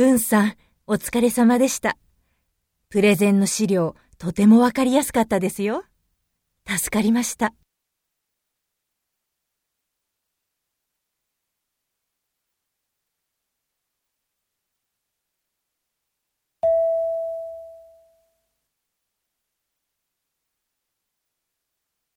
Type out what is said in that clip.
うんさん、お疲れ様でした。プレゼンの資料、とてもわかりやすかったですよ。助かりました。